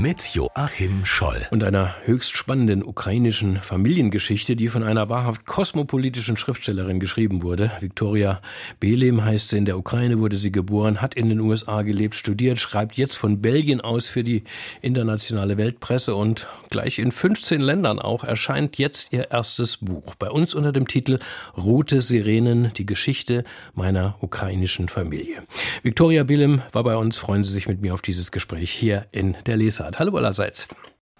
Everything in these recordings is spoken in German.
mit Joachim Scholl. Und einer höchst spannenden ukrainischen Familiengeschichte, die von einer wahrhaft kosmopolitischen Schriftstellerin geschrieben wurde. Viktoria Belem heißt sie. In der Ukraine wurde sie geboren, hat in den USA gelebt, studiert, schreibt jetzt von Belgien aus für die internationale Weltpresse und gleich in 15 Ländern auch erscheint jetzt ihr erstes Buch. Bei uns unter dem Titel Rote Sirenen, die Geschichte meiner ukrainischen Familie. Viktoria Belem war bei uns. Freuen Sie sich mit mir auf dieses Gespräch hier in der Leser. Hallo allerseits.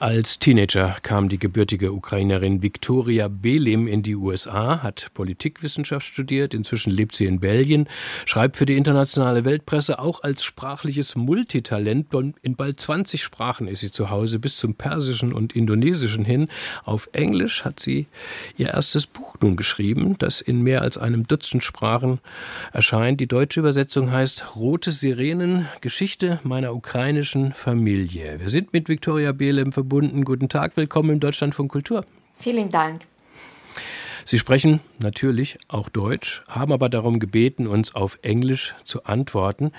Als Teenager kam die gebürtige Ukrainerin Viktoria Belim in die USA, hat Politikwissenschaft studiert, inzwischen lebt sie in Belgien, schreibt für die internationale Weltpresse auch als sprachliches Multitalent. In bald 20 Sprachen ist sie zu Hause, bis zum Persischen und Indonesischen hin. Auf Englisch hat sie ihr erstes Buch nun geschrieben, das in mehr als einem Dutzend Sprachen erscheint. Die deutsche Übersetzung heißt Rote Sirenen, Geschichte meiner ukrainischen Familie. Wir sind mit Viktoria Belim verbunden verbunden. Guten Tag, willkommen im Deutschland von Kultur. Vielen Dank. Sie sprechen natürlich auch Deutsch, haben aber darum gebeten, uns auf Englisch zu antworten.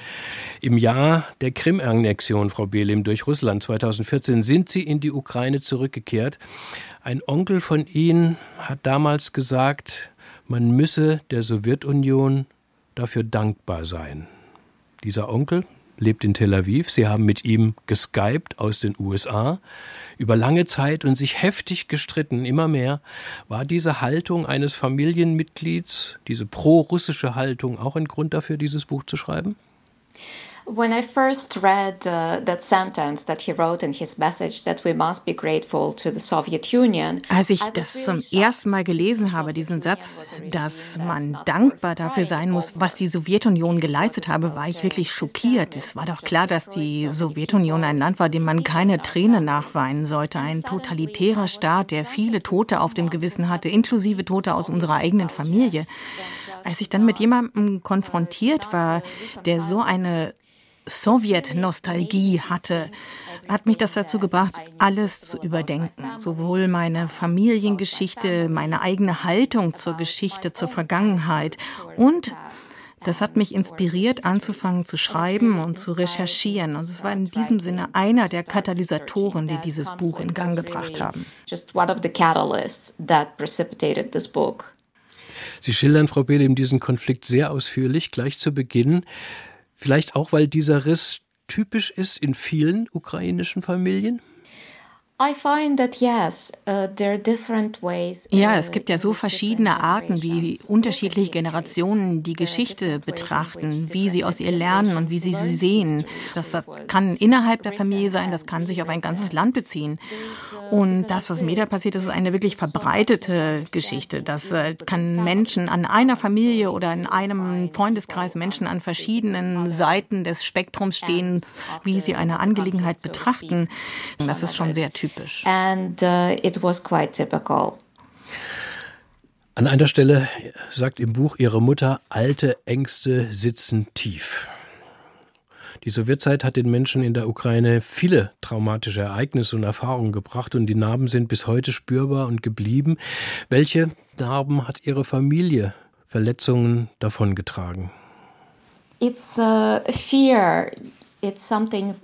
Im Jahr der Krim-Annexion, Frau Belim, durch Russland 2014 sind Sie in die Ukraine zurückgekehrt. Ein Onkel von Ihnen hat damals gesagt, man müsse der Sowjetunion dafür dankbar sein. Dieser Onkel, lebt in Tel Aviv. Sie haben mit ihm geskypt aus den USA über lange Zeit und sich heftig gestritten. Immer mehr war diese Haltung eines Familienmitglieds, diese pro-russische Haltung, auch ein Grund dafür, dieses Buch zu schreiben? When I first read uh, that sentence that he wrote in his message that we must be grateful to the Soviet Union. Als ich das zum ersten Mal gelesen habe, diesen Satz, dass man dankbar dafür sein muss, was die Sowjetunion geleistet habe, war ich wirklich schockiert. Es war doch klar, dass die Sowjetunion ein Land war, dem man keine Träne nachweinen sollte. Ein totalitärer Staat, der viele Tote auf dem Gewissen hatte, inklusive Tote aus unserer eigenen Familie. Als ich dann mit jemandem konfrontiert war, der so eine Sowjet-Nostalgie hatte, hat mich das dazu gebracht, alles zu überdenken. Sowohl meine Familiengeschichte, meine eigene Haltung zur Geschichte, zur Vergangenheit und das hat mich inspiriert, anzufangen zu schreiben und zu recherchieren. Und es war in diesem Sinne einer der Katalysatoren, die dieses Buch in Gang gebracht haben. Sie schildern, Frau Behle, diesen Konflikt sehr ausführlich, gleich zu Beginn. Vielleicht auch, weil dieser Riss typisch ist in vielen ukrainischen Familien? Uh, ja, es gibt ja so verschiedene Arten, wie unterschiedliche Generationen die Geschichte betrachten, wie sie aus ihr lernen und wie sie sie sehen. Das kann innerhalb der Familie sein, das kann sich auf ein ganzes Land beziehen. Und das, was mir da passiert, ist eine wirklich verbreitete Geschichte. Das äh, kann Menschen an einer Familie oder in einem Freundeskreis, Menschen an verschiedenen Seiten des Spektrums stehen, wie sie eine Angelegenheit betrachten. Das ist schon sehr typisch typisch. And uh, it was quite typical. An einer Stelle sagt im Buch ihre Mutter, alte Ängste sitzen tief. Die Sowjetzeit hat den Menschen in der Ukraine viele traumatische Ereignisse und Erfahrungen gebracht und die Narben sind bis heute spürbar und geblieben. Welche Narben hat Ihre Familie Verletzungen davongetragen? It's a fear. It's something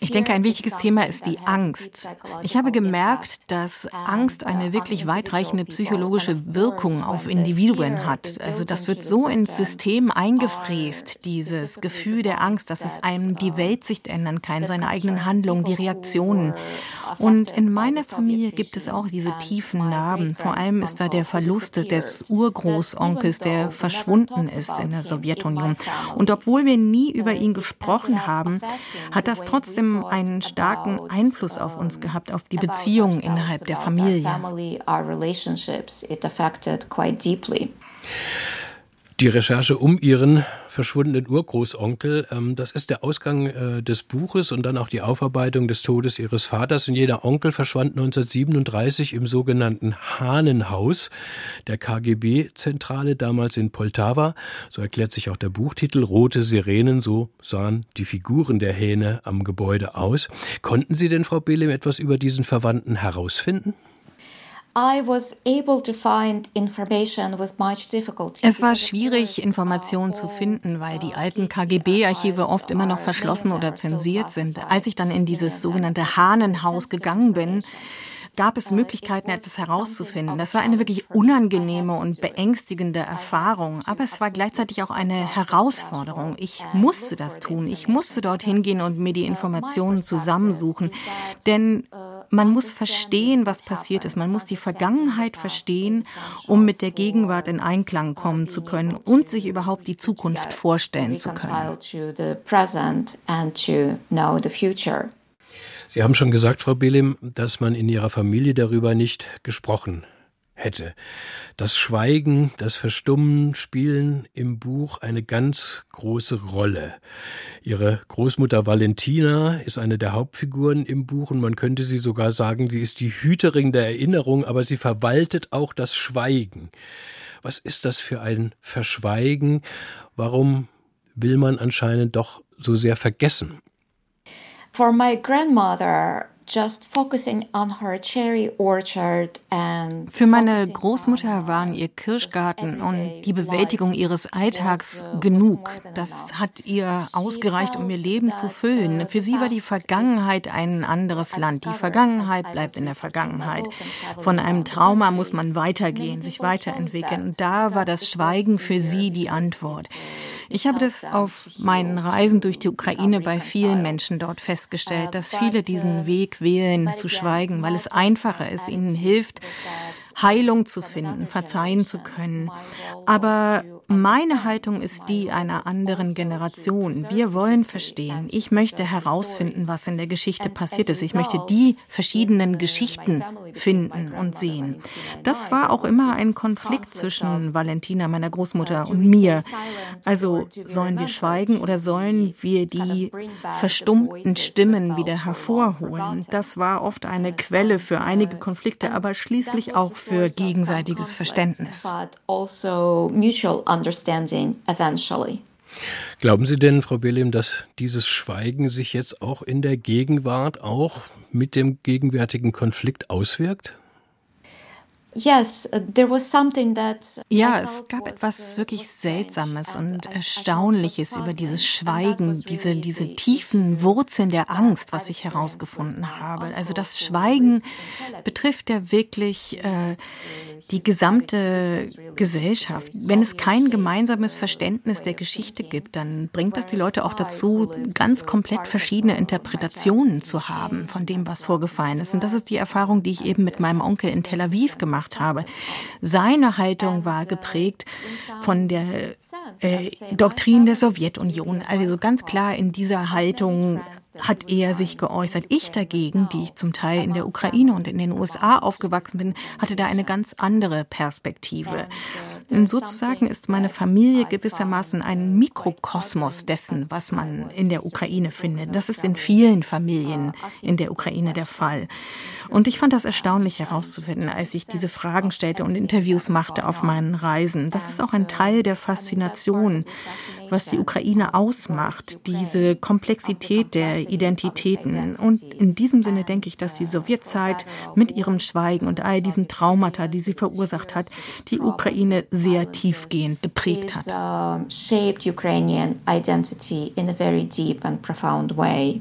ich denke, ein wichtiges Thema ist die Angst. Ich habe gemerkt, dass Angst eine wirklich weitreichende psychologische Wirkung auf Individuen hat. Also das wird so ins System eingefräst, dieses Gefühl der Angst, dass es einem die Weltsicht ändern kann, seine eigenen Handlungen, die Reaktionen. Und in meiner Familie gibt es auch diese tiefen Narben. Vor allem ist da der Verlust des Urgroßonkels, der verschwunden ist in der Sowjetunion. Und obwohl wir nie über ihn gesprochen haben, haben, hat das trotzdem einen starken Einfluss auf uns gehabt, auf die Beziehungen innerhalb der Familie. Die Recherche um ihren verschwundenen Urgroßonkel, ähm, das ist der Ausgang äh, des Buches und dann auch die Aufarbeitung des Todes ihres Vaters. Und jeder Onkel verschwand 1937 im sogenannten Hahnenhaus der KGB-Zentrale, damals in Poltawa. So erklärt sich auch der Buchtitel Rote Sirenen, so sahen die Figuren der Hähne am Gebäude aus. Konnten Sie denn, Frau Belem, etwas über diesen Verwandten herausfinden? Es war schwierig, Informationen zu finden, weil die alten KGB-Archive oft immer noch verschlossen oder zensiert sind. Als ich dann in dieses sogenannte Hahnenhaus gegangen bin, gab es Möglichkeiten, etwas herauszufinden. Das war eine wirklich unangenehme und beängstigende Erfahrung, aber es war gleichzeitig auch eine Herausforderung. Ich musste das tun. Ich musste dorthin gehen und mir die Informationen zusammensuchen, denn man muss verstehen, was passiert ist. Man muss die Vergangenheit verstehen, um mit der Gegenwart in Einklang kommen zu können und sich überhaupt die Zukunft vorstellen zu können. Sie haben schon gesagt, Frau Belim, dass man in Ihrer Familie darüber nicht gesprochen hätte. Das Schweigen, das Verstummen spielen im Buch eine ganz große Rolle. Ihre Großmutter Valentina ist eine der Hauptfiguren im Buch und man könnte sie sogar sagen, sie ist die Hüterin der Erinnerung, aber sie verwaltet auch das Schweigen. Was ist das für ein Verschweigen? Warum will man anscheinend doch so sehr vergessen? For my grandmother, für meine Großmutter waren ihr Kirschgarten und die Bewältigung ihres Alltags genug. Das hat ihr ausgereicht, um ihr Leben zu füllen. Für sie war die Vergangenheit ein anderes Land. Die Vergangenheit bleibt in der Vergangenheit. Von einem Trauma muss man weitergehen, sich weiterentwickeln. Und da war das Schweigen für sie die Antwort. Ich habe das auf meinen Reisen durch die Ukraine bei vielen Menschen dort festgestellt, dass viele diesen Weg wählen, zu schweigen, weil es einfacher ist, ihnen hilft, Heilung zu finden, verzeihen zu können. Aber meine Haltung ist die einer anderen Generation. Wir wollen verstehen. Ich möchte herausfinden, was in der Geschichte passiert ist. Ich möchte die verschiedenen Geschichten finden und sehen. Das war auch immer ein Konflikt zwischen Valentina, meiner Großmutter, und mir. Also sollen wir schweigen oder sollen wir die verstummten Stimmen wieder hervorholen? Das war oft eine Quelle für einige Konflikte, aber schließlich auch für gegenseitiges Verständnis understanding eventually. Glauben Sie denn, Frau Belim, dass dieses Schweigen sich jetzt auch in der Gegenwart auch mit dem gegenwärtigen Konflikt auswirkt? Uh, ja, es gab etwas wirklich Seltsames und Erstaunliches über dieses Schweigen, diese, diese tiefen Wurzeln der Angst, was ich herausgefunden habe. Also das Schweigen betrifft ja wirklich äh, die gesamte Gesellschaft. Wenn es kein gemeinsames Verständnis der Geschichte gibt, dann bringt das die Leute auch dazu, ganz komplett verschiedene Interpretationen zu haben von dem, was vorgefallen ist. Und das ist die Erfahrung, die ich eben mit meinem Onkel in Tel Aviv gemacht habe. Seine Haltung war geprägt von der äh, Doktrin der Sowjetunion. Also ganz klar in dieser Haltung hat er sich geäußert. Ich dagegen, die ich zum Teil in der Ukraine und in den USA aufgewachsen bin, hatte da eine ganz andere Perspektive. Denn sozusagen ist meine Familie gewissermaßen ein Mikrokosmos dessen, was man in der Ukraine findet. Das ist in vielen Familien in der Ukraine der Fall. Und ich fand das erstaunlich herauszufinden, als ich diese Fragen stellte und Interviews machte auf meinen Reisen. Das ist auch ein Teil der Faszination, was die Ukraine ausmacht, diese Komplexität der Identitäten. Und in diesem Sinne denke ich, dass die Sowjetzeit mit ihrem Schweigen und all diesen Traumata, die sie verursacht hat, die Ukraine sehr tiefgehend geprägt hat. Ukrainian identity in a very deep and profound way.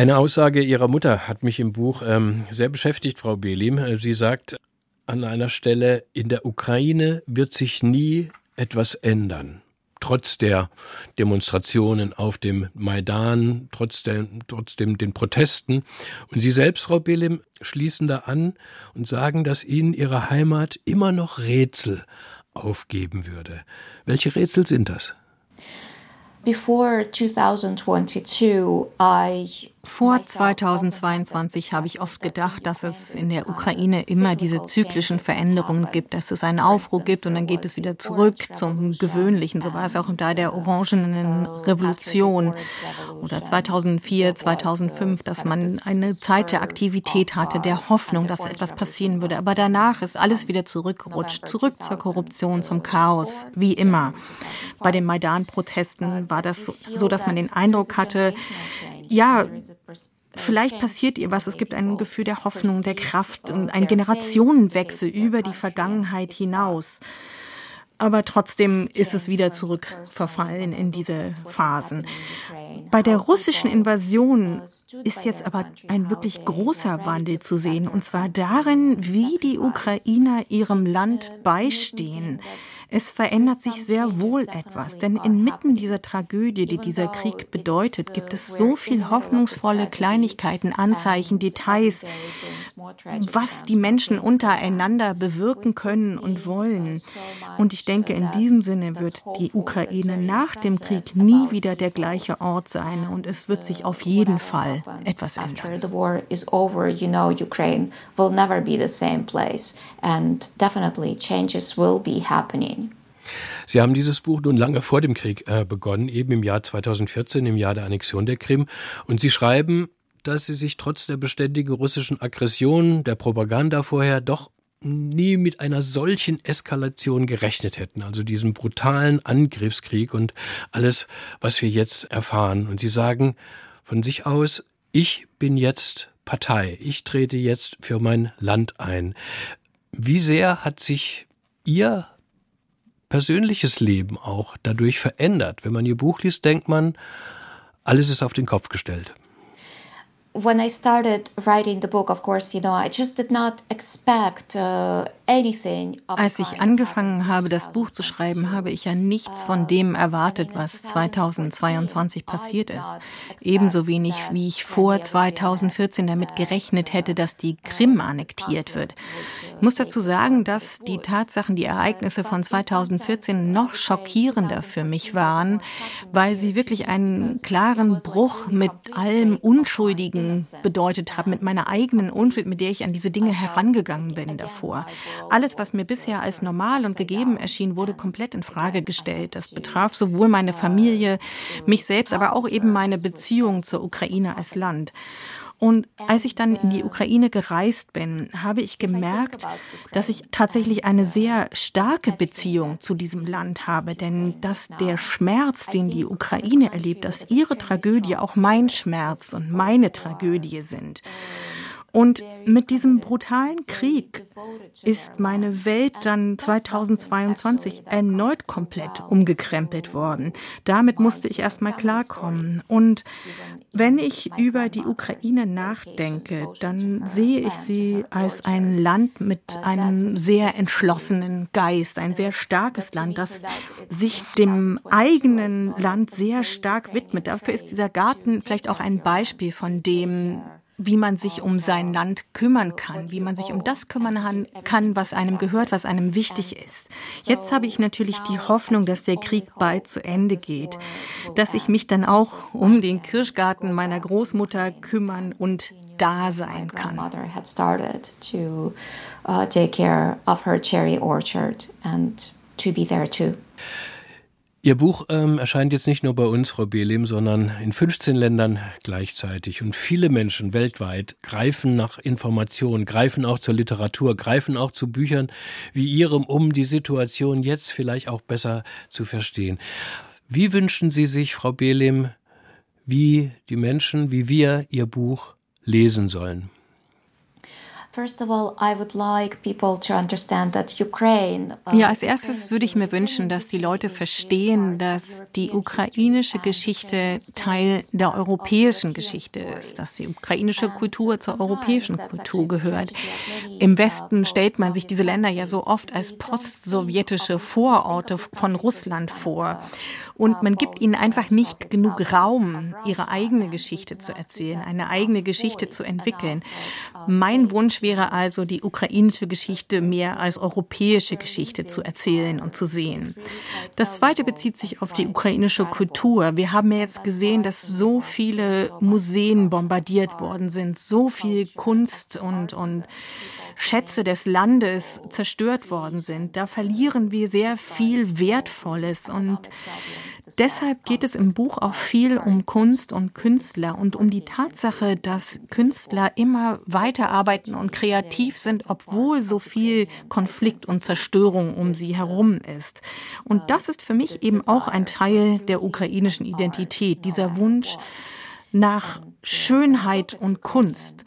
Eine Aussage Ihrer Mutter hat mich im Buch ähm, sehr beschäftigt, Frau Belim. Sie sagt an einer Stelle, in der Ukraine wird sich nie etwas ändern. Trotz der Demonstrationen auf dem Maidan, trotz, der, trotzdem den Protesten. Und Sie selbst, Frau Belim, schließen da an und sagen, dass Ihnen Ihre Heimat immer noch Rätsel aufgeben würde. Welche Rätsel sind das? Before 2022, I vor 2022 habe ich oft gedacht, dass es in der Ukraine immer diese zyklischen Veränderungen gibt, dass es einen Aufruhr gibt und dann geht es wieder zurück zum Gewöhnlichen. So war es auch da der Orangenen Revolution oder 2004, 2005, dass man eine Zeit der Aktivität hatte, der Hoffnung, dass etwas passieren würde. Aber danach ist alles wieder zurückgerutscht, zurück zur Korruption, zum Chaos, wie immer. Bei den Maidan-Protesten war das so, dass man den Eindruck hatte, ja, Vielleicht passiert ihr was. Es gibt ein Gefühl der Hoffnung, der Kraft und ein Generationenwechsel über die Vergangenheit hinaus. Aber trotzdem ist es wieder zurückverfallen in diese Phasen. Bei der russischen Invasion ist jetzt aber ein wirklich großer Wandel zu sehen, und zwar darin, wie die Ukrainer ihrem Land beistehen. Es verändert sich sehr wohl etwas, denn inmitten dieser Tragödie, die dieser Krieg bedeutet, gibt es so viel hoffnungsvolle Kleinigkeiten, Anzeichen, Details, was die Menschen untereinander bewirken können und wollen. Und ich denke, in diesem Sinne wird die Ukraine nach dem Krieg nie wieder der gleiche Ort sein und es wird sich auf jeden Fall etwas ändern. Sie haben dieses Buch nun lange vor dem Krieg äh, begonnen, eben im Jahr 2014, im Jahr der Annexion der Krim. Und Sie schreiben, dass Sie sich trotz der beständigen russischen Aggression, der Propaganda vorher doch nie mit einer solchen Eskalation gerechnet hätten, also diesem brutalen Angriffskrieg und alles, was wir jetzt erfahren. Und Sie sagen von sich aus, ich bin jetzt Partei, ich trete jetzt für mein Land ein. Wie sehr hat sich Ihr persönliches Leben auch dadurch verändert. Wenn man ihr Buch liest, denkt man, alles ist auf den Kopf gestellt. When I started writing the book, of course, you know, I just did not expect uh, als ich angefangen habe, das Buch zu schreiben, habe ich ja nichts von dem erwartet, was 2022 passiert ist. Ebenso wenig, wie ich vor 2014 damit gerechnet hätte, dass die Krim annektiert wird. Ich muss dazu sagen, dass die Tatsachen, die Ereignisse von 2014 noch schockierender für mich waren, weil sie wirklich einen klaren Bruch mit allem Unschuldigen bedeutet haben, mit meiner eigenen Unschuld, mit der ich an diese Dinge herangegangen bin davor. Alles, was mir bisher als normal und gegeben erschien, wurde komplett in Frage gestellt. Das betraf sowohl meine Familie, mich selbst, aber auch eben meine Beziehung zur Ukraine als Land. Und als ich dann in die Ukraine gereist bin, habe ich gemerkt, dass ich tatsächlich eine sehr starke Beziehung zu diesem Land habe. Denn dass der Schmerz, den die Ukraine erlebt, dass ihre Tragödie auch mein Schmerz und meine Tragödie sind. Und mit diesem brutalen Krieg ist meine Welt dann 2022 erneut komplett umgekrempelt worden. Damit musste ich erstmal klarkommen. Und wenn ich über die Ukraine nachdenke, dann sehe ich sie als ein Land mit einem sehr entschlossenen Geist, ein sehr starkes Land, das sich dem eigenen Land sehr stark widmet. Dafür ist dieser Garten vielleicht auch ein Beispiel von dem, wie man sich um sein Land kümmern kann, wie man sich um das kümmern kann, was einem gehört, was einem wichtig ist. Jetzt habe ich natürlich die Hoffnung, dass der Krieg bald zu Ende geht, dass ich mich dann auch um den Kirschgarten meiner Großmutter kümmern und da sein kann. Ihr Buch ähm, erscheint jetzt nicht nur bei uns, Frau Behlem, sondern in 15 Ländern gleichzeitig. Und viele Menschen weltweit greifen nach Informationen, greifen auch zur Literatur, greifen auch zu Büchern wie Ihrem, um die Situation jetzt vielleicht auch besser zu verstehen. Wie wünschen Sie sich, Frau Behlem, wie die Menschen, wie wir Ihr Buch lesen sollen? Ja, als erstes würde ich mir wünschen, dass die Leute verstehen, dass die ukrainische Geschichte Teil der europäischen Geschichte ist, dass die ukrainische Kultur zur europäischen Kultur gehört. Im Westen stellt man sich diese Länder ja so oft als postsowjetische Vororte von Russland vor. Und man gibt ihnen einfach nicht genug Raum, ihre eigene Geschichte zu erzählen, eine eigene Geschichte zu entwickeln. Mein Wunsch wäre also, die ukrainische Geschichte mehr als europäische Geschichte zu erzählen und zu sehen. Das zweite bezieht sich auf die ukrainische Kultur. Wir haben ja jetzt gesehen, dass so viele Museen bombardiert worden sind, so viel Kunst und, und Schätze des Landes zerstört worden sind. Da verlieren wir sehr viel Wertvolles und Deshalb geht es im Buch auch viel um Kunst und Künstler und um die Tatsache, dass Künstler immer weiterarbeiten und kreativ sind, obwohl so viel Konflikt und Zerstörung um sie herum ist. Und das ist für mich eben auch ein Teil der ukrainischen Identität, dieser Wunsch, nach Schönheit und Kunst.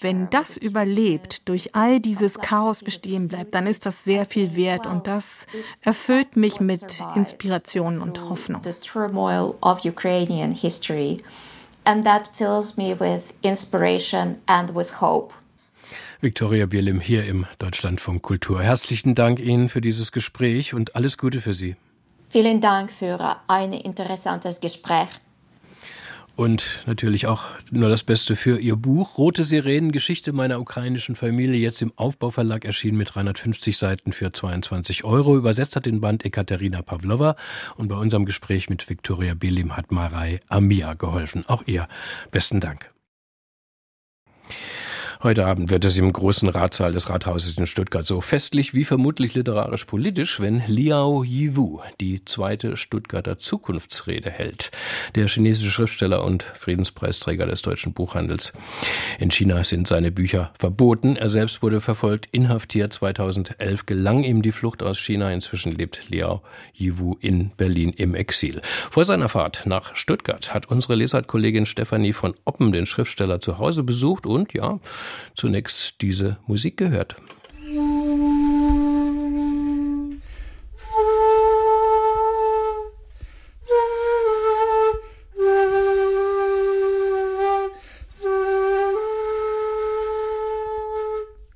Wenn das überlebt, durch all dieses Chaos bestehen bleibt, dann ist das sehr viel wert und das erfüllt mich mit Inspiration und Hoffnung. And that fills me with inspiration and with hope. Viktoria Bielim hier im Deutschlandfunk Kultur. Herzlichen Dank Ihnen für dieses Gespräch und alles Gute für Sie. Vielen Dank für ein interessantes Gespräch. Und natürlich auch nur das Beste für Ihr Buch Rote Sirenen, Geschichte meiner ukrainischen Familie, jetzt im Aufbauverlag erschienen mit 350 Seiten für 22 Euro. Übersetzt hat den Band Ekaterina Pavlova und bei unserem Gespräch mit Viktoria Belim hat Marei Amia geholfen. Auch ihr besten Dank. Heute Abend wird es im großen Ratssaal des Rathauses in Stuttgart so festlich wie vermutlich literarisch-politisch, wenn Liao Yiwu die zweite Stuttgarter Zukunftsrede hält. Der chinesische Schriftsteller und Friedenspreisträger des deutschen Buchhandels. In China sind seine Bücher verboten. Er selbst wurde verfolgt, inhaftiert. 2011 gelang ihm die Flucht aus China. Inzwischen lebt Liao Yiwu in Berlin im Exil. Vor seiner Fahrt nach Stuttgart hat unsere Lesartkollegin Stefanie von Oppen den Schriftsteller zu Hause besucht und ja, zunächst diese Musik gehört.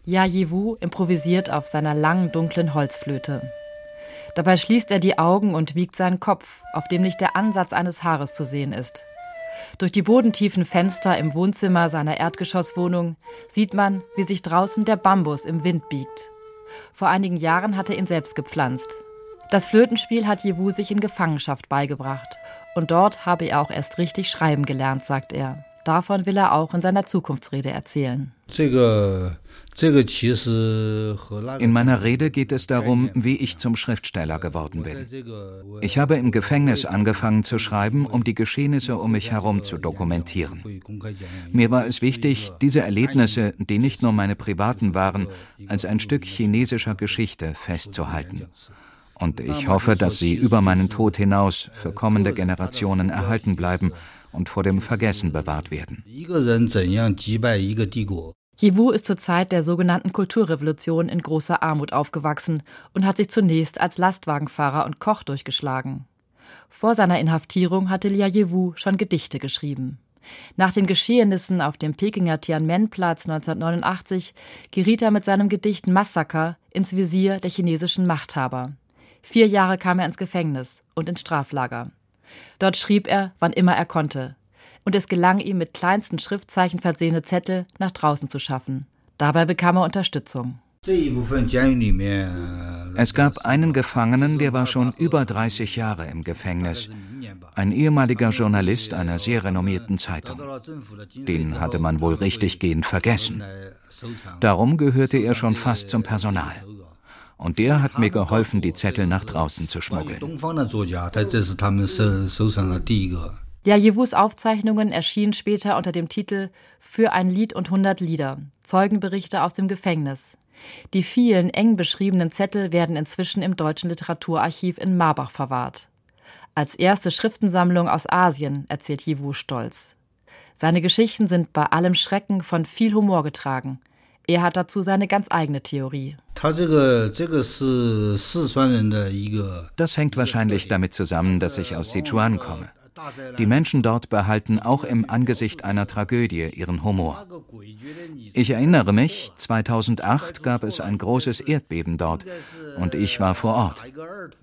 Ja Yiwu improvisiert auf seiner langen, dunklen Holzflöte. Dabei schließt er die Augen und wiegt seinen Kopf, auf dem nicht der Ansatz eines Haares zu sehen ist. Durch die bodentiefen Fenster im Wohnzimmer seiner Erdgeschosswohnung sieht man, wie sich draußen der Bambus im Wind biegt. Vor einigen Jahren hat er ihn selbst gepflanzt. Das Flötenspiel hat Jewu sich in Gefangenschaft beigebracht. Und dort habe er auch erst richtig schreiben gelernt, sagt er. Davon will er auch in seiner Zukunftsrede erzählen. In meiner Rede geht es darum, wie ich zum Schriftsteller geworden bin. Ich habe im Gefängnis angefangen zu schreiben, um die Geschehnisse um mich herum zu dokumentieren. Mir war es wichtig, diese Erlebnisse, die nicht nur meine privaten waren, als ein Stück chinesischer Geschichte festzuhalten. Und ich hoffe, dass sie über meinen Tod hinaus für kommende Generationen erhalten bleiben und vor dem Vergessen bewahrt werden. Yiwu ist zur Zeit der sogenannten Kulturrevolution in großer Armut aufgewachsen und hat sich zunächst als Lastwagenfahrer und Koch durchgeschlagen. Vor seiner Inhaftierung hatte Lia Yiwu schon Gedichte geschrieben. Nach den Geschehnissen auf dem Pekinger Tiananmen-Platz 1989 geriet er mit seinem Gedicht Massaker ins Visier der chinesischen Machthaber. Vier Jahre kam er ins Gefängnis und ins Straflager. Dort schrieb er, wann immer er konnte. Und es gelang ihm, mit kleinsten Schriftzeichen versehene Zettel nach draußen zu schaffen. Dabei bekam er Unterstützung. Es gab einen Gefangenen, der war schon über 30 Jahre im Gefängnis. Ein ehemaliger Journalist einer sehr renommierten Zeitung. Den hatte man wohl richtiggehend vergessen. Darum gehörte er schon fast zum Personal und der hat mir geholfen, die Zettel nach draußen zu schmuggeln. Ja, Jewus Aufzeichnungen erschienen später unter dem Titel Für ein Lied und 100 Lieder, Zeugenberichte aus dem Gefängnis. Die vielen eng beschriebenen Zettel werden inzwischen im Deutschen Literaturarchiv in Marbach verwahrt. Als erste Schriftensammlung aus Asien, erzählt Jiwu stolz. Seine Geschichten sind bei allem Schrecken von viel Humor getragen. Er hat dazu seine ganz eigene Theorie. Das hängt wahrscheinlich damit zusammen, dass ich aus Sichuan komme. Die Menschen dort behalten auch im Angesicht einer Tragödie ihren Humor. Ich erinnere mich, 2008 gab es ein großes Erdbeben dort und ich war vor Ort.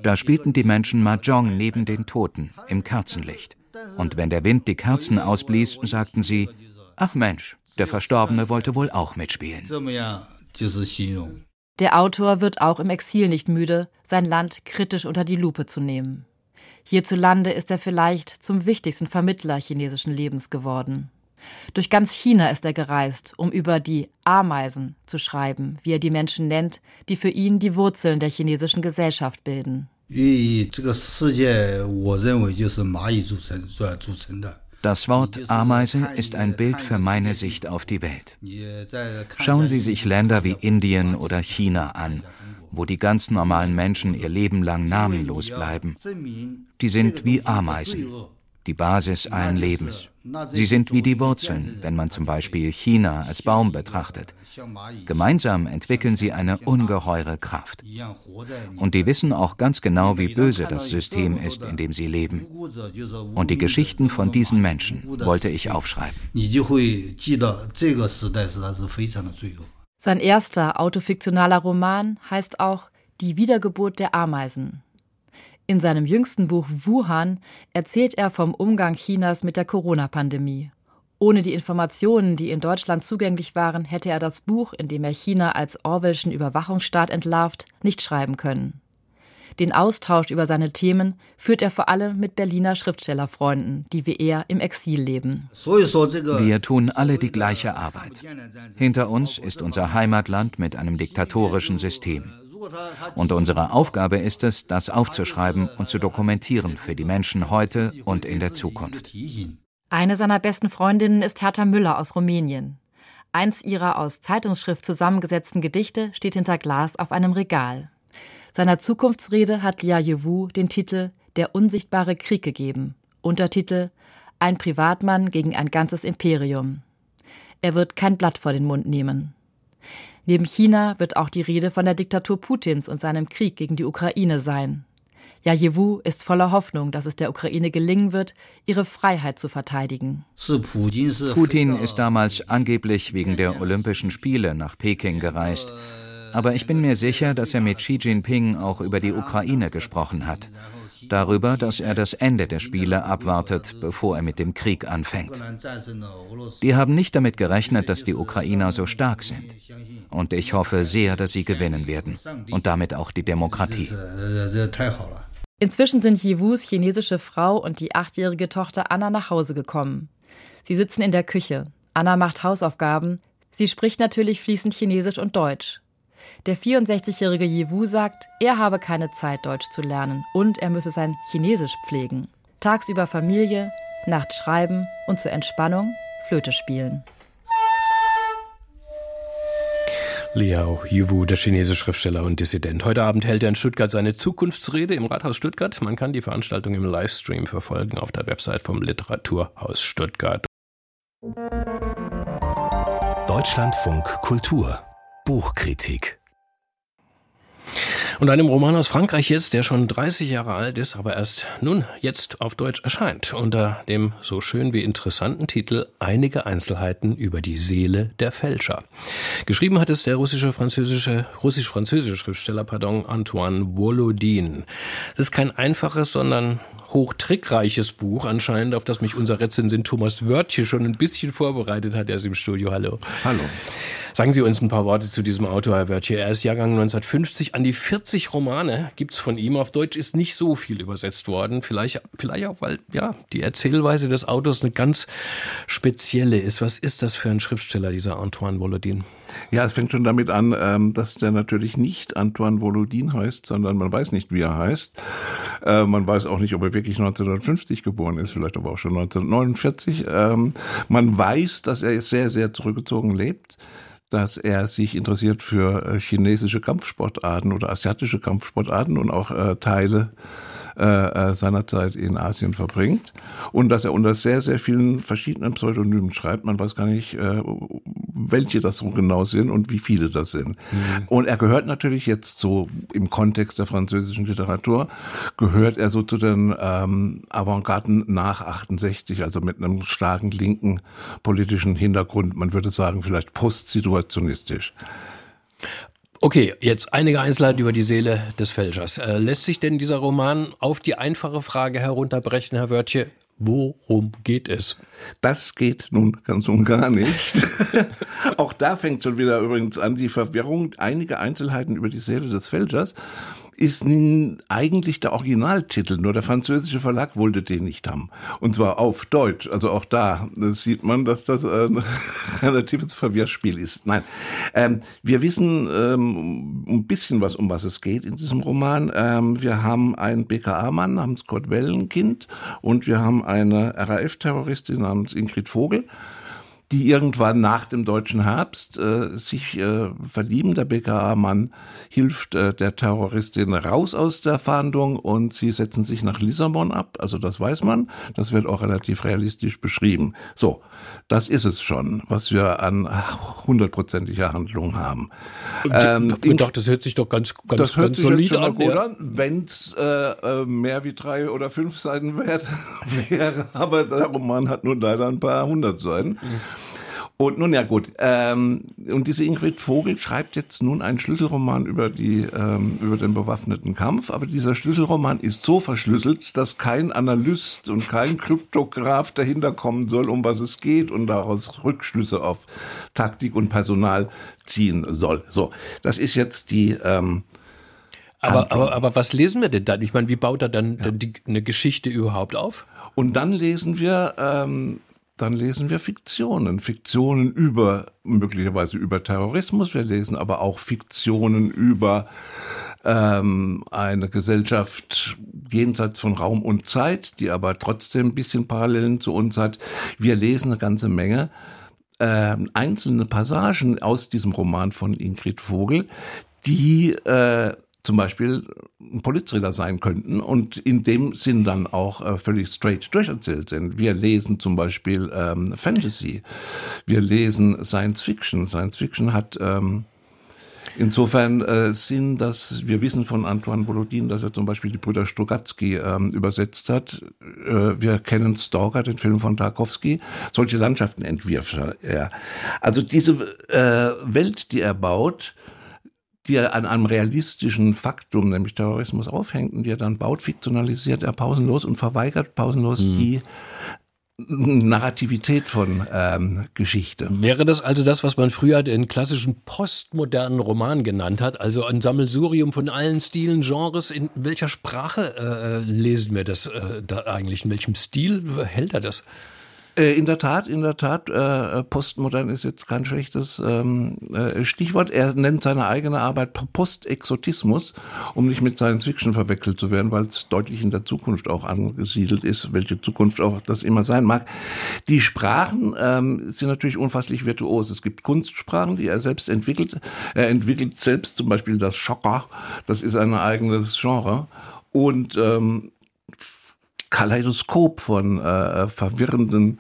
Da spielten die Menschen Mahjong neben den Toten im Kerzenlicht. Und wenn der Wind die Kerzen ausblies, sagten sie, ach Mensch, der Verstorbene wollte wohl auch mitspielen. Der Autor wird auch im Exil nicht müde, sein Land kritisch unter die Lupe zu nehmen. Hierzulande ist er vielleicht zum wichtigsten Vermittler chinesischen Lebens geworden. Durch ganz China ist er gereist, um über die Ameisen zu schreiben, wie er die Menschen nennt, die für ihn die Wurzeln der chinesischen Gesellschaft bilden. Das Wort Ameise ist ein Bild für meine Sicht auf die Welt. Schauen Sie sich Länder wie Indien oder China an, wo die ganz normalen Menschen ihr Leben lang namenlos bleiben. Die sind wie Ameisen. Die Basis allen Lebens. Sie sind wie die Wurzeln, wenn man zum Beispiel China als Baum betrachtet. Gemeinsam entwickeln sie eine ungeheure Kraft. Und die wissen auch ganz genau, wie böse das System ist, in dem sie leben. Und die Geschichten von diesen Menschen wollte ich aufschreiben. Sein erster autofiktionaler Roman heißt auch Die Wiedergeburt der Ameisen. In seinem jüngsten Buch Wuhan erzählt er vom Umgang Chinas mit der Corona-Pandemie. Ohne die Informationen, die in Deutschland zugänglich waren, hätte er das Buch, in dem er China als Orwellschen Überwachungsstaat entlarvt, nicht schreiben können. Den Austausch über seine Themen führt er vor allem mit Berliner Schriftstellerfreunden, die wie er im Exil leben. Wir tun alle die gleiche Arbeit. Hinter uns ist unser Heimatland mit einem diktatorischen System. Und unsere Aufgabe ist es, das aufzuschreiben und zu dokumentieren für die Menschen heute und in der Zukunft. Eine seiner besten Freundinnen ist Hertha Müller aus Rumänien. Eins ihrer aus Zeitungsschrift zusammengesetzten Gedichte steht hinter Glas auf einem Regal. Seiner Zukunftsrede hat Lia Yewu den Titel Der unsichtbare Krieg gegeben. Untertitel Ein Privatmann gegen ein ganzes Imperium. Er wird kein Blatt vor den Mund nehmen. Neben China wird auch die Rede von der Diktatur Putins und seinem Krieg gegen die Ukraine sein. Jajewu ist voller Hoffnung, dass es der Ukraine gelingen wird, ihre Freiheit zu verteidigen. Putin ist damals angeblich wegen der Olympischen Spiele nach Peking gereist. Aber ich bin mir sicher, dass er mit Xi Jinping auch über die Ukraine gesprochen hat darüber, dass er das Ende der Spiele abwartet, bevor er mit dem Krieg anfängt. Die haben nicht damit gerechnet, dass die Ukrainer so stark sind. Und ich hoffe sehr, dass sie gewinnen werden und damit auch die Demokratie. Inzwischen sind Yewus chinesische Frau und die achtjährige Tochter Anna nach Hause gekommen. Sie sitzen in der Küche. Anna macht Hausaufgaben. Sie spricht natürlich fließend Chinesisch und Deutsch. Der 64-jährige Yewu sagt, er habe keine Zeit, Deutsch zu lernen und er müsse sein Chinesisch pflegen. Tagsüber Familie, nachts schreiben und zur Entspannung Flöte spielen. Liao Yiwu, der chinesische Schriftsteller und Dissident. Heute Abend hält er in Stuttgart seine Zukunftsrede im Rathaus Stuttgart. Man kann die Veranstaltung im Livestream verfolgen auf der Website vom Literaturhaus Stuttgart. Deutschlandfunk Kultur Buchkritik und einem Roman aus Frankreich jetzt, der schon 30 Jahre alt ist, aber erst nun jetzt auf Deutsch erscheint, unter dem so schön wie interessanten Titel Einige Einzelheiten über die Seele der Fälscher. Geschrieben hat es der russische französische russisch-französische Schriftsteller, pardon, Antoine Volodin. Es ist kein einfaches, sondern hochtrickreiches Buch anscheinend, auf das mich unser Rezensent Thomas Wörtje schon ein bisschen vorbereitet hat. Er ist im Studio. Hallo. Hallo. Sagen Sie uns ein paar Worte zu diesem Autor, Herr Wörtje. Er ist Jahrgang 1950. An die 40 Romane gibt's von ihm. Auf Deutsch ist nicht so viel übersetzt worden. Vielleicht, vielleicht auch, weil ja die Erzählweise des Autors eine ganz spezielle ist. Was ist das für ein Schriftsteller, dieser Antoine Volodin? Ja, es fängt schon damit an, ähm, dass der natürlich nicht Antoine Volodin heißt, sondern man weiß nicht, wie er heißt. Äh, man weiß auch nicht, ob er wirklich 1950 geboren ist, vielleicht aber auch schon 1949. Ähm, man weiß, dass er sehr, sehr zurückgezogen lebt dass er sich interessiert für äh, chinesische Kampfsportarten oder asiatische Kampfsportarten und auch äh, Teile äh, äh, seiner Zeit in Asien verbringt und dass er unter sehr, sehr vielen verschiedenen Pseudonymen schreibt. Man weiß gar nicht, äh, welche das so genau sind und wie viele das sind. Mhm. Und er gehört natürlich jetzt so im Kontext der französischen Literatur, gehört er so zu den ähm, Avantgarden nach 68, also mit einem starken linken politischen Hintergrund. Man würde sagen, vielleicht postsituationistisch. Okay, jetzt einige Einzelheiten über die Seele des Fälschers. Äh, lässt sich denn dieser Roman auf die einfache Frage herunterbrechen, Herr Wörtje? Worum geht es? Das geht nun ganz und gar nicht. Auch da fängt schon wieder übrigens an die Verwirrung. Einige Einzelheiten über die Seele des Fälschers ist eigentlich der Originaltitel, nur der französische Verlag wollte den nicht haben. Und zwar auf Deutsch. Also auch da sieht man, dass das ein relatives Verwirrspiel ist. Nein, ähm, wir wissen ähm, ein bisschen was, um was es geht in diesem Roman. Ähm, wir haben einen BKA-Mann namens Kurt Wellenkind und wir haben eine RAF-Terroristin namens Ingrid Vogel die irgendwann nach dem deutschen Herbst äh, sich äh, verlieben. Der BKA-Mann hilft äh, der Terroristin raus aus der Fahndung und sie setzen sich nach Lissabon ab. Also das weiß man. Das wird auch relativ realistisch beschrieben. So, das ist es schon, was wir an hundertprozentiger Handlung haben. Ähm, ich dachte, das hört sich doch ganz, ganz, das hört ganz sich solide an. Gut ja. an. Wenn es äh, äh, mehr wie drei oder fünf Seiten wert wäre, aber der Roman hat nur leider ein paar hundert Seiten. Mhm. Und nun ja gut, ähm, und diese Ingrid Vogel schreibt jetzt nun einen Schlüsselroman über die ähm, über den bewaffneten Kampf, aber dieser Schlüsselroman ist so verschlüsselt, dass kein Analyst und kein Kryptograph dahinter kommen soll, um was es geht und daraus Rückschlüsse auf Taktik und Personal ziehen soll. So, das ist jetzt die ähm, aber, aber, aber was lesen wir denn dann? Ich meine, wie baut er dann, ja. dann die, eine Geschichte überhaupt auf? Und dann lesen wir ähm, dann lesen wir Fiktionen. Fiktionen über, möglicherweise über Terrorismus. Wir lesen aber auch Fiktionen über ähm, eine Gesellschaft jenseits von Raum und Zeit, die aber trotzdem ein bisschen Parallelen zu uns hat. Wir lesen eine ganze Menge. Äh, einzelne Passagen aus diesem Roman von Ingrid Vogel, die äh, zum Beispiel ein Polizthriller sein könnten und in dem Sinn dann auch äh, völlig straight durcherzählt sind. Wir lesen zum Beispiel ähm, Fantasy, wir lesen Science Fiction. Science Fiction hat ähm, insofern äh, Sinn, dass wir wissen von Antoine Volodin, dass er zum Beispiel die Brüder Strugatsky ähm, übersetzt hat. Äh, wir kennen Stalker, den Film von Tarkovsky. Solche Landschaften entwirft er. Also diese äh, Welt, die er baut, die er an einem realistischen Faktum, nämlich Terrorismus, aufhängt und die er dann baut, fiktionalisiert er pausenlos und verweigert pausenlos mhm. die Narrativität von ähm, Geschichte. Wäre das also das, was man früher den klassischen postmodernen Roman genannt hat, also ein Sammelsurium von allen Stilen, Genres? In welcher Sprache äh, lesen wir das äh, da eigentlich? In welchem Stil hält er das? Äh, in der Tat, in der Tat, äh, postmodern ist jetzt kein schlechtes ähm, äh, Stichwort. Er nennt seine eigene Arbeit Postexotismus, um nicht mit Science Fiction verwechselt zu werden, weil es deutlich in der Zukunft auch angesiedelt ist, welche Zukunft auch das immer sein mag. Die Sprachen ähm, sind natürlich unfasslich virtuos. Es gibt Kunstsprachen, die er selbst entwickelt. Er entwickelt selbst zum Beispiel das Schocker, das ist ein eigenes Genre. Und ähm, Kaleidoskop von äh, verwirrenden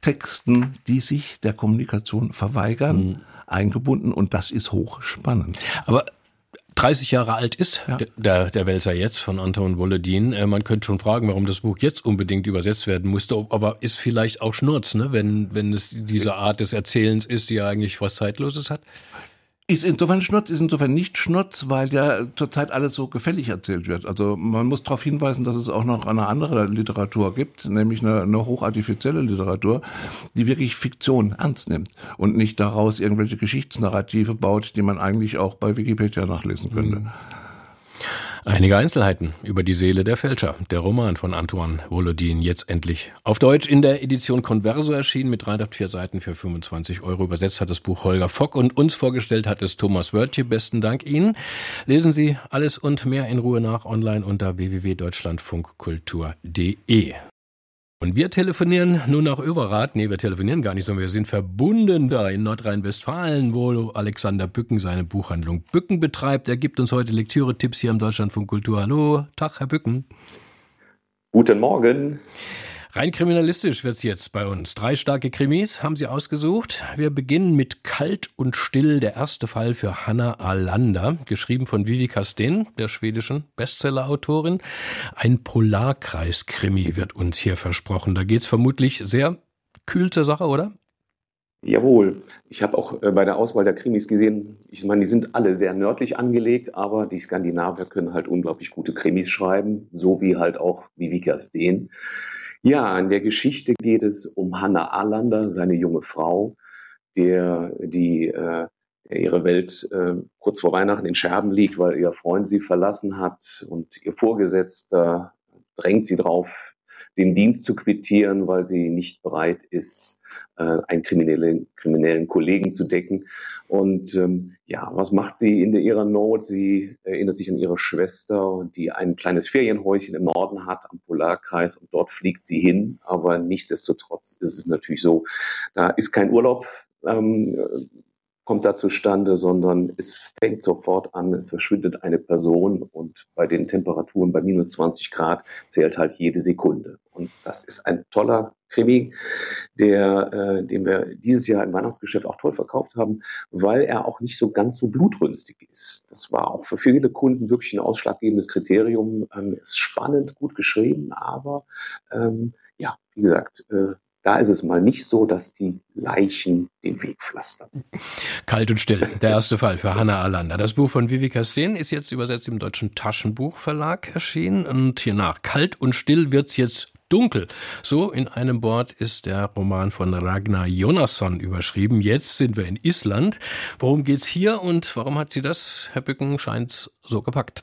Texten, die sich der Kommunikation verweigern, mhm. eingebunden und das ist hochspannend. Aber 30 Jahre alt ist ja. der, der Welser jetzt von Anton Wolodin. Äh, man könnte schon fragen, warum das Buch jetzt unbedingt übersetzt werden musste, aber ist vielleicht auch Schnurz, ne? wenn, wenn es diese Art des Erzählens ist, die ja eigentlich was Zeitloses hat? Ist insofern Schnurz, ist insofern nicht Schnurz, weil ja zurzeit alles so gefällig erzählt wird. Also man muss darauf hinweisen, dass es auch noch eine andere Literatur gibt, nämlich eine, eine hochartifizielle Literatur, die wirklich Fiktion ernst nimmt und nicht daraus irgendwelche Geschichtsnarrative baut, die man eigentlich auch bei Wikipedia nachlesen könnte. Mhm. Einige Einzelheiten über die Seele der Fälscher. Der Roman von Antoine Volodin jetzt endlich auf Deutsch in der Edition Converso erschienen mit 304 Seiten für 25 Euro. Übersetzt hat das Buch Holger Fock und uns vorgestellt hat es Thomas Wörtje. Besten Dank Ihnen. Lesen Sie alles und mehr in Ruhe nach online unter www.deutschlandfunkkultur.de. Und wir telefonieren nun nach Överath. Nee, wir telefonieren gar nicht, sondern wir sind verbunden da in Nordrhein-Westfalen, wo Alexander Bücken seine Buchhandlung Bücken betreibt. Er gibt uns heute Lektüre-Tipps hier am Deutschlandfunk Kultur. Hallo, Tag, Herr Bücken. Guten Morgen. Rein kriminalistisch wird's jetzt bei uns. Drei starke Krimis haben Sie ausgesucht. Wir beginnen mit Kalt und Still, der erste Fall für Hanna Alander, geschrieben von Vivi Kasten, der schwedischen Bestsellerautorin. Ein Polarkreis-Krimi wird uns hier versprochen. Da geht's vermutlich sehr kühl zur Sache, oder? Jawohl. Ich habe auch äh, bei der Auswahl der Krimis gesehen, ich meine, die sind alle sehr nördlich angelegt, aber die Skandinavier können halt unglaublich gute Krimis schreiben, so wie halt auch Vivi Kasten. Ja, in der Geschichte geht es um Hannah Arlander, seine junge Frau, der, die äh, ihre Welt äh, kurz vor Weihnachten in Scherben liegt, weil ihr Freund sie verlassen hat und ihr Vorgesetzter drängt sie drauf, den Dienst zu quittieren, weil sie nicht bereit ist, äh, einen kriminellen, kriminellen Kollegen zu decken. Und ähm, ja, was macht sie in ihrer Not? Sie erinnert sich an ihre Schwester, die ein kleines Ferienhäuschen im Norden hat, am Polarkreis, und dort fliegt sie hin. Aber nichtsdestotrotz ist es natürlich so, da ist kein Urlaub. Ähm, kommt da zustande, sondern es fängt sofort an, es verschwindet eine Person und bei den Temperaturen bei minus 20 Grad zählt halt jede Sekunde. Und das ist ein toller Krimi, der, äh, den wir dieses Jahr im Weihnachtsgeschäft auch toll verkauft haben, weil er auch nicht so ganz so blutrünstig ist. Das war auch für viele Kunden wirklich ein ausschlaggebendes Kriterium. Ähm, ist spannend, gut geschrieben, aber ähm, ja, wie gesagt, äh, da ist es mal nicht so, dass die Leichen den Weg pflastern. Kalt und still, der erste Fall für Hannah Alander. Das Buch von Vivica Steen ist jetzt übersetzt im Deutschen Taschenbuchverlag erschienen und hier nach Kalt und still wird's jetzt dunkel. So in einem Wort ist der Roman von Ragnar Jonasson überschrieben. Jetzt sind wir in Island. Worum geht's hier und warum hat sie das, Herr Bücken, scheint so gepackt?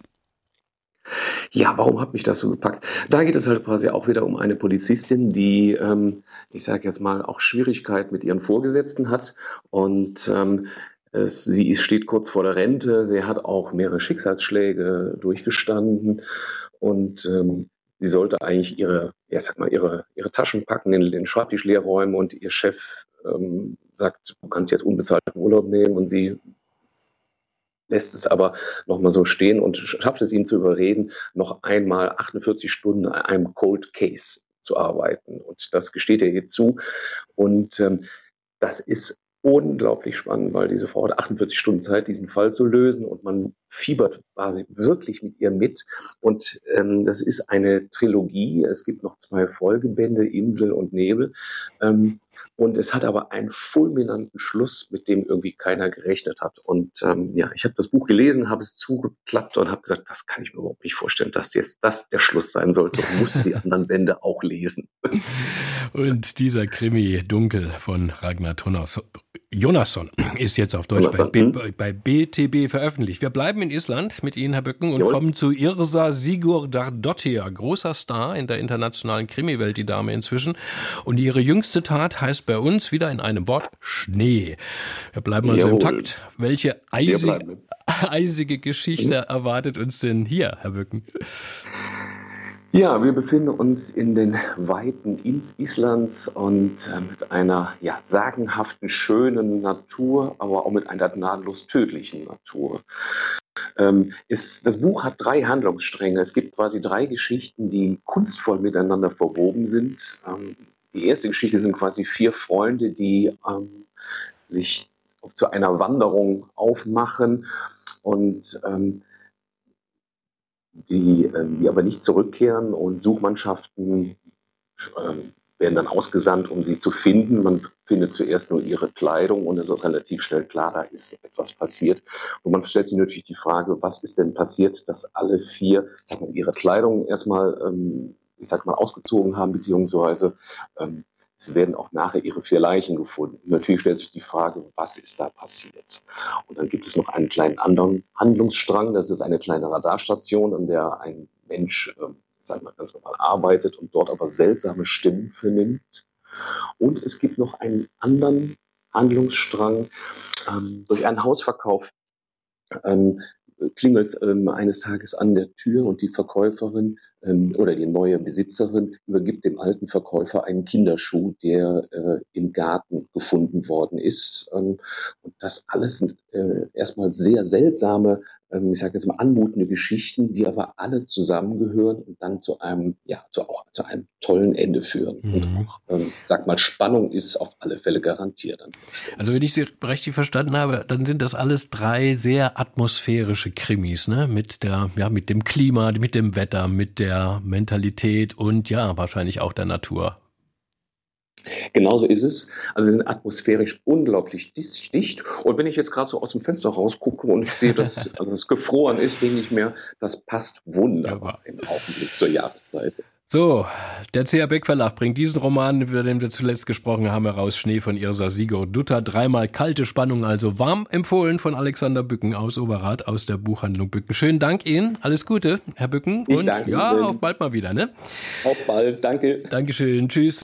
Ja, warum hat mich das so gepackt? Da geht es halt quasi auch wieder um eine Polizistin, die, ähm, ich sage jetzt mal, auch Schwierigkeit mit ihren Vorgesetzten hat. Und ähm, es, sie steht kurz vor der Rente, sie hat auch mehrere Schicksalsschläge durchgestanden. Und ähm, sie sollte eigentlich ihre, ja, sag mal, ihre, ihre Taschen packen, den, den Schreibtisch leer räumen und ihr Chef ähm, sagt, du kannst jetzt unbezahlten Urlaub nehmen. Und sie lässt es aber nochmal so stehen und schafft es ihn zu überreden, noch einmal 48 Stunden an einem Cold Case zu arbeiten. Und das gesteht er ihr zu. Und ähm, das ist unglaublich spannend, weil diese Frau hat 48 Stunden Zeit, diesen Fall zu lösen und man fiebert quasi wirklich mit ihr mit. Und ähm, das ist eine Trilogie. Es gibt noch zwei Folgebände, Insel und Nebel. Ähm, und es hat aber einen fulminanten Schluss, mit dem irgendwie keiner gerechnet hat. Und ähm, ja, ich habe das Buch gelesen, habe es zugeklappt und habe gesagt, das kann ich mir überhaupt nicht vorstellen, dass jetzt das der Schluss sein sollte. Ich muss die anderen Bände auch lesen. Und dieser Krimi Dunkel von Ragnar Tunas Jonasson ist jetzt auf Deutsch bei, B, hm? bei, BTB veröffentlicht. Wir bleiben in Island mit Ihnen, Herr Böcken, und Jawohl. kommen zu Irsa Sigurdardottir. Großer Star in der internationalen Krimiwelt, die Dame inzwischen. Und ihre jüngste Tat heißt bei uns wieder in einem Wort Schnee. Wir bleiben also Jawohl. im Takt. Welche eisige, eisige Geschichte hm? erwartet uns denn hier, Herr Böcken? Ja, wir befinden uns in den Weiten Islands und äh, mit einer ja, sagenhaften, schönen Natur, aber auch mit einer gnadenlos tödlichen Natur. Ähm, ist, das Buch hat drei Handlungsstränge. Es gibt quasi drei Geschichten, die kunstvoll miteinander verwoben sind. Ähm, die erste Geschichte sind quasi vier Freunde, die ähm, sich zu einer Wanderung aufmachen und ähm, die, ähm, die aber nicht zurückkehren und Suchmannschaften ähm, werden dann ausgesandt, um sie zu finden. Man findet zuerst nur ihre Kleidung und es ist relativ schnell klar, da ist etwas passiert. Und man stellt sich natürlich die Frage, was ist denn passiert, dass alle vier sag mal, ihre Kleidung erstmal, ähm, ich sag mal, ausgezogen haben, beziehungsweise Sie werden auch nachher ihre vier Leichen gefunden. Natürlich stellt sich die Frage, was ist da passiert? Und dann gibt es noch einen kleinen anderen Handlungsstrang. Das ist eine kleine Radarstation, an der ein Mensch, äh, sagen wir ganz normal, arbeitet und dort aber seltsame Stimmen vernimmt. Und es gibt noch einen anderen Handlungsstrang. Ähm, durch einen Hausverkauf ähm, klingelt ähm, eines Tages an der Tür und die Verkäuferin ähm, oder die neue Besitzerin übergibt dem alten Verkäufer einen Kinderschuh, der äh, im Garten gefunden worden ist. Ähm, und das alles sind äh, erstmal sehr seltsame, ähm, ich sage jetzt mal anmutende Geschichten, die aber alle zusammengehören und dann zu einem, ja, zu, auch zu einem tollen Ende führen. Mhm. Und auch, ähm, sag mal, Spannung ist auf alle Fälle garantiert. Also wenn ich Sie richtig verstanden habe, dann sind das alles drei sehr atmosphärische Krimis, ne? Mit der, ja, mit dem Klima, mit dem Wetter, mit der der Mentalität und ja, wahrscheinlich auch der Natur. Genauso ist es. Also sie sind atmosphärisch unglaublich dicht. Und wenn ich jetzt gerade so aus dem Fenster rausgucke und ich sehe, dass also es gefroren ist, denke ich mir, das passt wunderbar im Augenblick zur Jahreszeit. So, der C.A. Beck Verlag bringt diesen Roman, über den wir zuletzt gesprochen haben, heraus. Schnee von Irsa Sigurd Dutter. Dreimal kalte Spannung, also warm empfohlen von Alexander Bücken aus Overath aus der Buchhandlung Bücken. Schönen Dank Ihnen. Alles Gute, Herr Bücken. Ich Und danke ja, Ihnen. auf bald mal wieder, ne? Auf bald. Danke. Dankeschön. Tschüss.